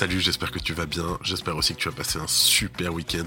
Salut, j'espère que tu vas bien. J'espère aussi que tu as passé un super week-end.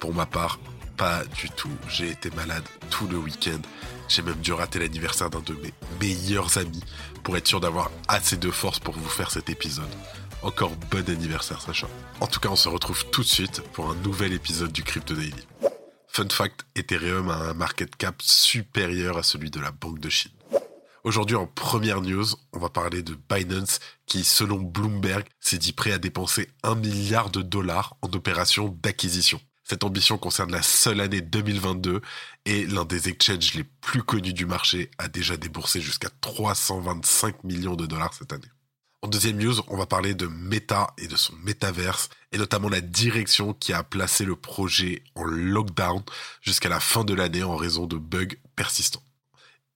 Pour ma part, pas du tout. J'ai été malade tout le week-end. J'ai même dû rater l'anniversaire d'un de mes meilleurs amis pour être sûr d'avoir assez de force pour vous faire cet épisode. Encore bon anniversaire, Sacha. En tout cas, on se retrouve tout de suite pour un nouvel épisode du Crypto Daily. Fun fact, Ethereum a un market cap supérieur à celui de la Banque de Chine. Aujourd'hui, en première news, on va parler de Binance qui, selon Bloomberg, s'est dit prêt à dépenser un milliard de dollars en opérations d'acquisition. Cette ambition concerne la seule année 2022 et l'un des exchanges les plus connus du marché a déjà déboursé jusqu'à 325 millions de dollars cette année. En deuxième news, on va parler de Meta et de son métaverse, et notamment la direction qui a placé le projet en lockdown jusqu'à la fin de l'année en raison de bugs persistants.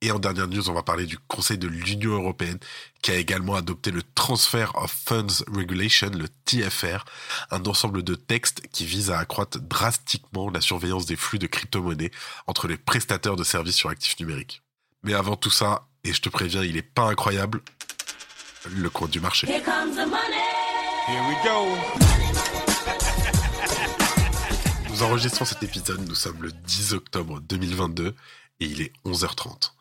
Et en dernière news, on va parler du Conseil de l'Union européenne qui a également adopté le Transfer of Funds Regulation, le TFR, un ensemble de textes qui vise à accroître drastiquement la surveillance des flux de crypto-monnaies entre les prestataires de services sur actifs numériques. Mais avant tout ça, et je te préviens, il est pas incroyable, le coin du marché. Here comes the money. Here we go. Nous enregistrons cet épisode, nous sommes le 10 octobre 2022 et il est 11h30.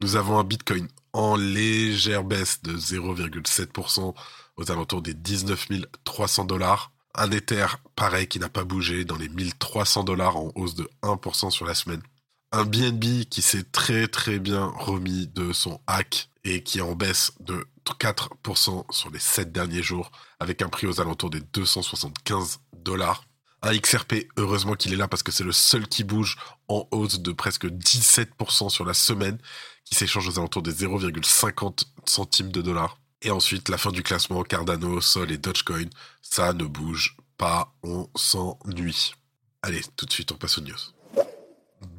Nous avons un Bitcoin en légère baisse de 0,7% aux alentours des 19 300 dollars. Un Ether pareil qui n'a pas bougé dans les 1300 dollars en hausse de 1% sur la semaine. Un BNB qui s'est très très bien remis de son hack et qui est en baisse de 4% sur les 7 derniers jours avec un prix aux alentours des 275 dollars. Un XRP, heureusement qu'il est là parce que c'est le seul qui bouge en hausse de presque 17% sur la semaine, qui s'échange aux alentours des 0,50 centimes de dollars. Et ensuite, la fin du classement, Cardano, Sol et Dogecoin, ça ne bouge pas, on s'ennuie. Allez, tout de suite, on passe aux news.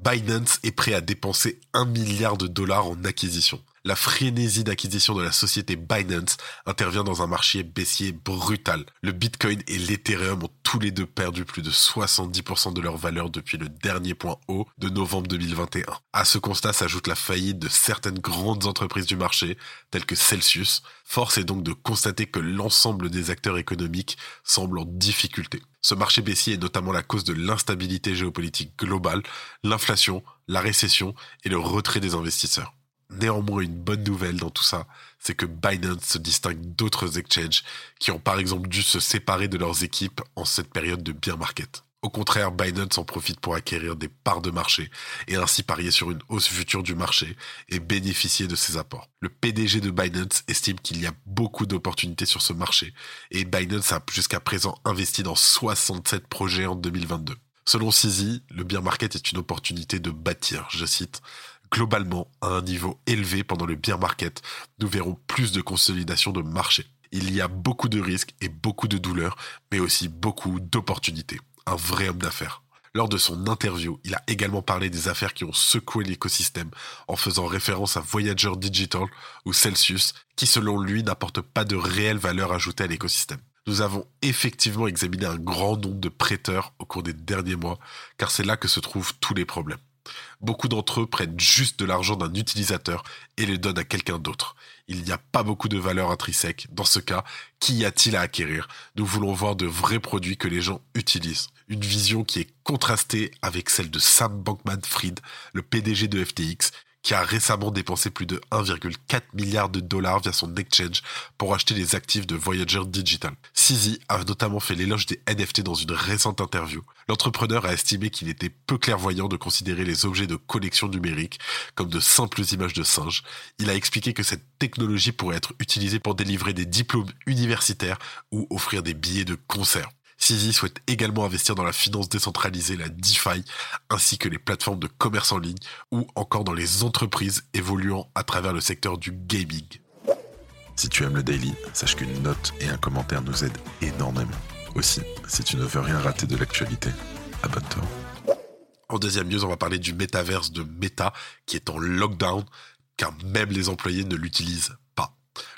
Binance est prêt à dépenser 1 milliard de dollars en acquisition. La frénésie d'acquisition de la société Binance intervient dans un marché baissier brutal. Le Bitcoin et l'Ethereum ont tous les deux perdu plus de 70% de leur valeur depuis le dernier point haut de novembre 2021. À ce constat s'ajoute la faillite de certaines grandes entreprises du marché, telles que Celsius. Force est donc de constater que l'ensemble des acteurs économiques semblent en difficulté. Ce marché baissier est notamment la cause de l'instabilité géopolitique globale, l'inflation, la récession et le retrait des investisseurs. Néanmoins, une bonne nouvelle dans tout ça, c'est que Binance se distingue d'autres exchanges qui ont par exemple dû se séparer de leurs équipes en cette période de bear market. Au contraire, Binance en profite pour acquérir des parts de marché et ainsi parier sur une hausse future du marché et bénéficier de ses apports. Le PDG de Binance estime qu'il y a beaucoup d'opportunités sur ce marché et Binance a jusqu'à présent investi dans 67 projets en 2022. Selon CZ, le bear market est une opportunité de bâtir, je cite, globalement à un niveau élevé pendant le bear market, nous verrons plus de consolidation de marché. Il y a beaucoup de risques et beaucoup de douleurs, mais aussi beaucoup d'opportunités. Un vrai homme d'affaires. Lors de son interview, il a également parlé des affaires qui ont secoué l'écosystème en faisant référence à Voyager Digital ou Celsius, qui selon lui n'apportent pas de réelle valeur ajoutée à l'écosystème. Nous avons effectivement examiné un grand nombre de prêteurs au cours des derniers mois, car c'est là que se trouvent tous les problèmes. Beaucoup d'entre eux prennent juste de l'argent d'un utilisateur et le donnent à quelqu'un d'autre. Il n'y a pas beaucoup de valeur intrinsèque. Dans ce cas, qu'y a-t-il à acquérir? Nous voulons voir de vrais produits que les gens utilisent. Une vision qui est contrastée avec celle de Sam Bankman-Fried, le PDG de FTX, qui a récemment dépensé plus de 1,4 milliard de dollars via son exchange pour acheter les actifs de Voyager Digital. Sizi a notamment fait l'éloge des NFT dans une récente interview. L'entrepreneur a estimé qu'il était peu clairvoyant de considérer les objets de collection numérique comme de simples images de singes. Il a expliqué que cette technologie pourrait être utilisée pour délivrer des diplômes universitaires ou offrir des billets de concert. Sisi souhaite également investir dans la finance décentralisée, la DeFi, ainsi que les plateformes de commerce en ligne ou encore dans les entreprises évoluant à travers le secteur du gaming. Si tu aimes le daily, sache qu'une note et un commentaire nous aident énormément. Aussi, si tu ne veux rien rater de l'actualité, abonne-toi. En deuxième news, on va parler du métaverse de Meta qui est en lockdown car même les employés ne l'utilisent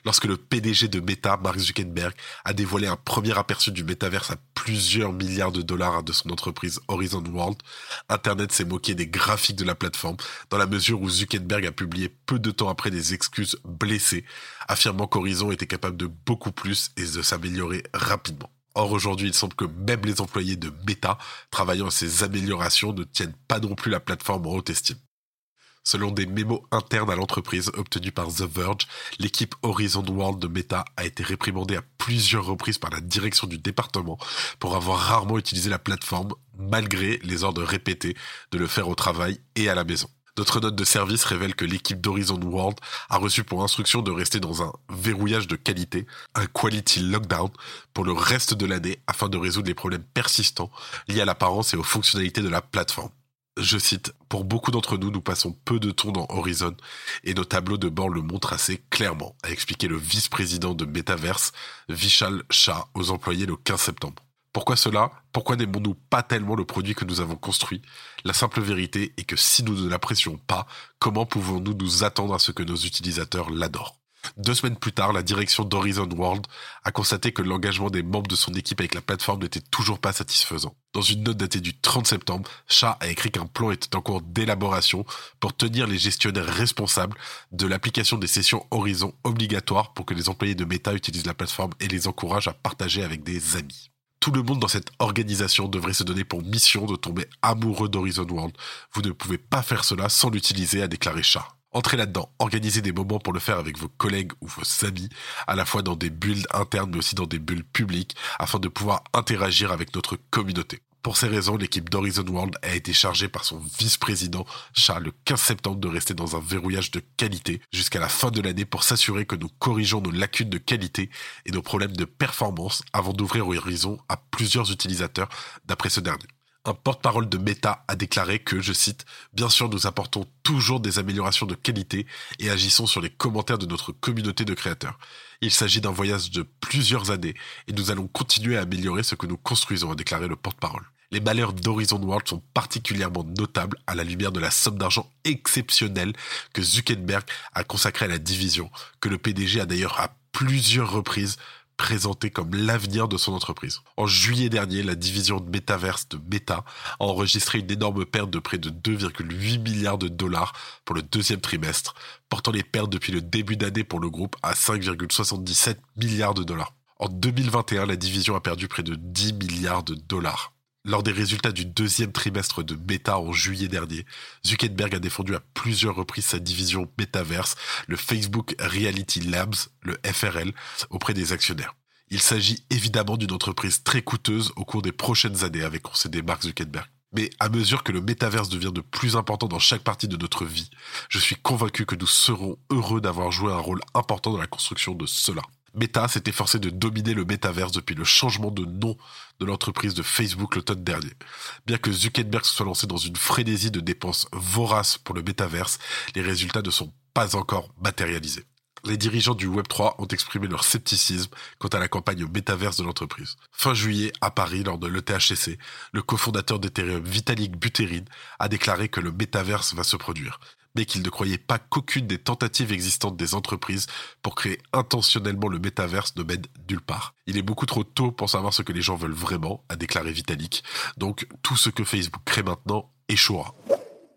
lorsque le PDG de Meta, Mark Zuckerberg, a dévoilé un premier aperçu du métaverse à plusieurs milliards de dollars de son entreprise Horizon World, Internet s'est moqué des graphiques de la plateforme dans la mesure où Zuckerberg a publié peu de temps après des excuses blessées, affirmant qu'Horizon était capable de beaucoup plus et de s'améliorer rapidement. Or aujourd'hui, il semble que même les employés de Meta travaillant à ces améliorations ne tiennent pas non plus la plateforme en haute estime. Selon des mémos internes à l'entreprise obtenus par The Verge, l'équipe Horizon World de Meta a été réprimandée à plusieurs reprises par la direction du département pour avoir rarement utilisé la plateforme malgré les ordres répétés de le faire au travail et à la maison. D'autres notes de service révèlent que l'équipe d'Horizon World a reçu pour instruction de rester dans un verrouillage de qualité, un quality lockdown, pour le reste de l'année afin de résoudre les problèmes persistants liés à l'apparence et aux fonctionnalités de la plateforme je cite, Pour beaucoup d'entre nous, nous passons peu de temps dans Horizon et nos tableaux de bord le montrent assez clairement, a expliqué le vice-président de Metaverse, Vishal Shah, aux employés le 15 septembre. Pourquoi cela? Pourquoi n'aimons-nous pas tellement le produit que nous avons construit? La simple vérité est que si nous ne l'apprécions pas, comment pouvons-nous nous attendre à ce que nos utilisateurs l'adorent? Deux semaines plus tard, la direction d'Horizon World a constaté que l'engagement des membres de son équipe avec la plateforme n'était toujours pas satisfaisant. Dans une note datée du 30 septembre, Shah a écrit qu'un plan était en cours d'élaboration pour tenir les gestionnaires responsables de l'application des sessions Horizon obligatoires pour que les employés de Meta utilisent la plateforme et les encouragent à partager avec des amis. Tout le monde dans cette organisation devrait se donner pour mission de tomber amoureux d'Horizon World. Vous ne pouvez pas faire cela sans l'utiliser, a déclaré Shah. Entrez là-dedans, organisez des moments pour le faire avec vos collègues ou vos amis, à la fois dans des bulles internes mais aussi dans des bulles publiques, afin de pouvoir interagir avec notre communauté. Pour ces raisons, l'équipe d'Horizon World a été chargée par son vice-président Charles le 15 septembre de rester dans un verrouillage de qualité jusqu'à la fin de l'année pour s'assurer que nous corrigeons nos lacunes de qualité et nos problèmes de performance avant d'ouvrir Horizon à plusieurs utilisateurs d'après ce dernier un porte-parole de Meta a déclaré que, je cite, Bien sûr, nous apportons toujours des améliorations de qualité et agissons sur les commentaires de notre communauté de créateurs. Il s'agit d'un voyage de plusieurs années et nous allons continuer à améliorer ce que nous construisons, a déclaré le porte-parole. Les malheurs d'Horizon World sont particulièrement notables à la lumière de la somme d'argent exceptionnelle que Zuckerberg a consacrée à la division, que le PDG a d'ailleurs à plusieurs reprises présenté comme l'avenir de son entreprise. En juillet dernier, la division de Metaverse de Meta a enregistré une énorme perte de près de 2,8 milliards de dollars pour le deuxième trimestre, portant les pertes depuis le début d'année pour le groupe à 5,77 milliards de dollars. En 2021, la division a perdu près de 10 milliards de dollars. Lors des résultats du deuxième trimestre de Meta en juillet dernier, Zuckerberg a défendu à plusieurs reprises sa division Metaverse, le Facebook Reality Labs, le FRL, auprès des actionnaires. Il s'agit évidemment d'une entreprise très coûteuse au cours des prochaines années, avec concédé Mark Zuckerberg. Mais à mesure que le métaverse devient de plus important dans chaque partie de notre vie, je suis convaincu que nous serons heureux d'avoir joué un rôle important dans la construction de cela. Meta s'est efforcé de dominer le métaverse depuis le changement de nom de l'entreprise de Facebook l'automne dernier. Bien que Zuckerberg se soit lancé dans une frénésie de dépenses voraces pour le métaverse, les résultats ne sont pas encore matérialisés. Les dirigeants du Web3 ont exprimé leur scepticisme quant à la campagne métaverse de l'entreprise. Fin juillet, à Paris, lors de l'ETHCC, le cofondateur d'Ethereum, Vitalik Buterin, a déclaré que le métaverse va se produire mais qu'il ne croyait pas qu'aucune des tentatives existantes des entreprises pour créer intentionnellement le métaverse ne mène nulle part. Il est beaucoup trop tôt pour savoir ce que les gens veulent vraiment, a déclaré Vitalik. Donc tout ce que Facebook crée maintenant échouera.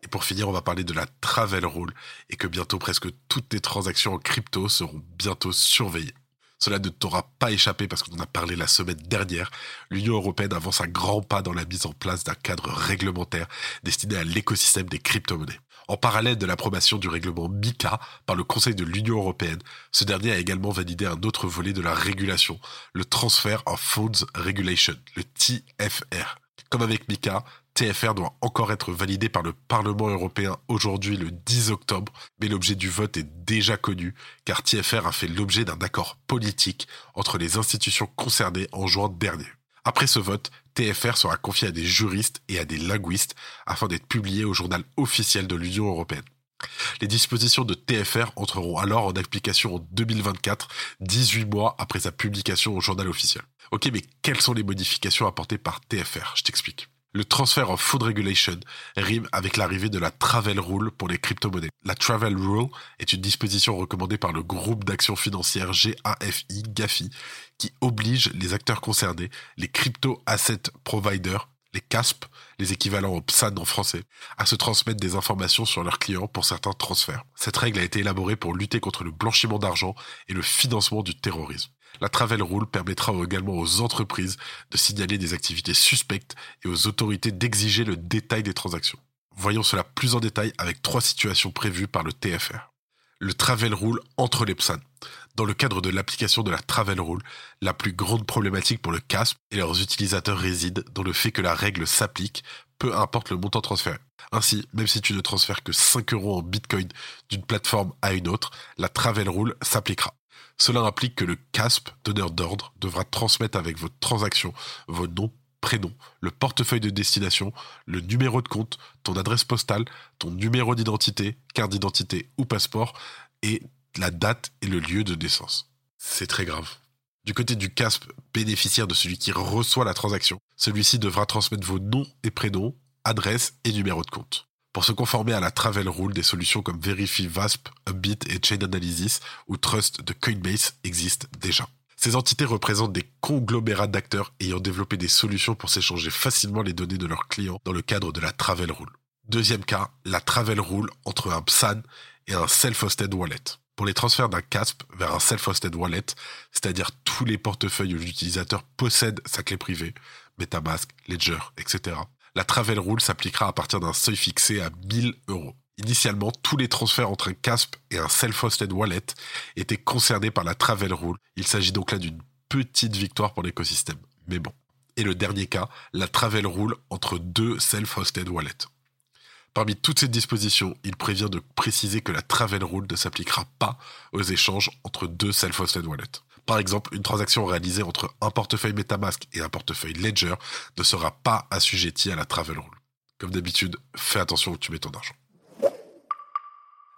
Et pour finir, on va parler de la travel rule et que bientôt presque toutes les transactions en crypto seront bientôt surveillées. Cela ne t'aura pas échappé parce qu'on en a parlé la semaine dernière. L'Union européenne avance à grands pas dans la mise en place d'un cadre réglementaire destiné à l'écosystème des crypto-monnaies. En parallèle de l'approbation du règlement MICA par le Conseil de l'Union européenne, ce dernier a également validé un autre volet de la régulation, le Transfer of Funds Regulation, le TFR. Comme avec MICA, TFR doit encore être validé par le Parlement européen aujourd'hui le 10 octobre, mais l'objet du vote est déjà connu, car TFR a fait l'objet d'un accord politique entre les institutions concernées en juin dernier. Après ce vote, TFR sera confié à des juristes et à des linguistes afin d'être publié au journal officiel de l'Union européenne. Les dispositions de TFR entreront alors en application en 2024, 18 mois après sa publication au journal officiel. Ok, mais quelles sont les modifications apportées par TFR Je t'explique. Le transfer of food regulation rime avec l'arrivée de la travel rule pour les crypto-monnaies. La travel rule est une disposition recommandée par le groupe d'action financière GAFI, GAFI, qui oblige les acteurs concernés, les crypto asset providers, les CASP, les équivalents au PSAN en français, à se transmettre des informations sur leurs clients pour certains transferts. Cette règle a été élaborée pour lutter contre le blanchiment d'argent et le financement du terrorisme. La Travel Rule permettra également aux entreprises de signaler des activités suspectes et aux autorités d'exiger le détail des transactions. Voyons cela plus en détail avec trois situations prévues par le TFR. Le Travel Rule entre les PSAN. Dans le cadre de l'application de la Travel Rule, la plus grande problématique pour le CASP et leurs utilisateurs réside dans le fait que la règle s'applique, peu importe le montant transféré. Ainsi, même si tu ne transfères que 5 euros en Bitcoin d'une plateforme à une autre, la Travel Rule s'appliquera. Cela implique que le CASP, donneur d'ordre, devra transmettre avec votre transaction vos noms, prénoms, le portefeuille de destination, le numéro de compte, ton adresse postale, ton numéro d'identité, carte d'identité ou passeport, et la date et le lieu de naissance. C'est très grave. Du côté du CASP, bénéficiaire de celui qui reçoit la transaction, celui-ci devra transmettre vos noms et prénoms, adresse et numéro de compte. Pour se conformer à la Travel Rule, des solutions comme Verify VASP, Upbit et Chain Analysis ou Trust de Coinbase existent déjà. Ces entités représentent des conglomérats d'acteurs ayant développé des solutions pour s'échanger facilement les données de leurs clients dans le cadre de la Travel Rule. Deuxième cas, la Travel Rule entre un PSAN et un Self-Hosted Wallet. Pour les transferts d'un CASP vers un Self-Hosted Wallet, c'est-à-dire tous les portefeuilles où l'utilisateur possède sa clé privée, MetaMask, Ledger, etc., la Travel Rule s'appliquera à partir d'un seuil fixé à 1000 euros. Initialement, tous les transferts entre un CASP et un self-hosted wallet étaient concernés par la Travel Rule. Il s'agit donc là d'une petite victoire pour l'écosystème. Mais bon. Et le dernier cas, la Travel Rule entre deux self-hosted wallets. Parmi toutes ces dispositions, il prévient de préciser que la Travel Rule ne s'appliquera pas aux échanges entre deux self-hosted wallets. Par exemple, une transaction réalisée entre un portefeuille MetaMask et un portefeuille Ledger ne sera pas assujettie à la Travel Rule. Comme d'habitude, fais attention où tu mets ton argent.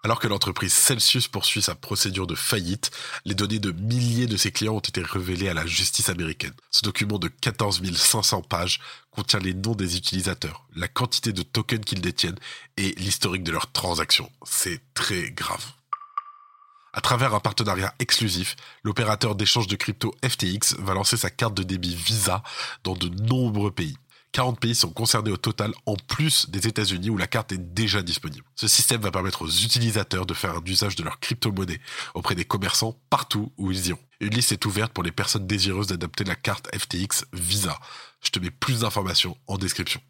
Alors que l'entreprise Celsius poursuit sa procédure de faillite, les données de milliers de ses clients ont été révélées à la justice américaine. Ce document de 14 500 pages contient les noms des utilisateurs, la quantité de tokens qu'ils détiennent et l'historique de leurs transactions. C'est très grave. À travers un partenariat exclusif, l'opérateur d'échange de crypto FTX va lancer sa carte de débit Visa dans de nombreux pays. 40 pays sont concernés au total en plus des États-Unis où la carte est déjà disponible. Ce système va permettre aux utilisateurs de faire un usage de leur crypto-monnaie auprès des commerçants partout où ils iront. Une liste est ouverte pour les personnes désireuses d'adopter la carte FTX Visa. Je te mets plus d'informations en description.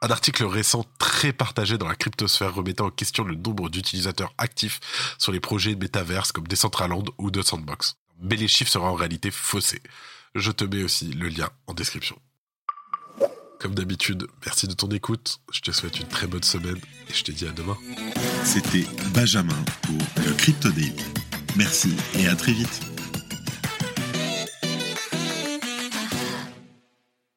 Un article récent très partagé dans la cryptosphère remettant en question le nombre d'utilisateurs actifs sur les projets de métaverse comme Decentraland ou de Sandbox. Mais les chiffres seront en réalité faussés. Je te mets aussi le lien en description. Comme d'habitude, merci de ton écoute. Je te souhaite une très bonne semaine et je te dis à demain. C'était Benjamin pour le Crypto. Merci et à très vite.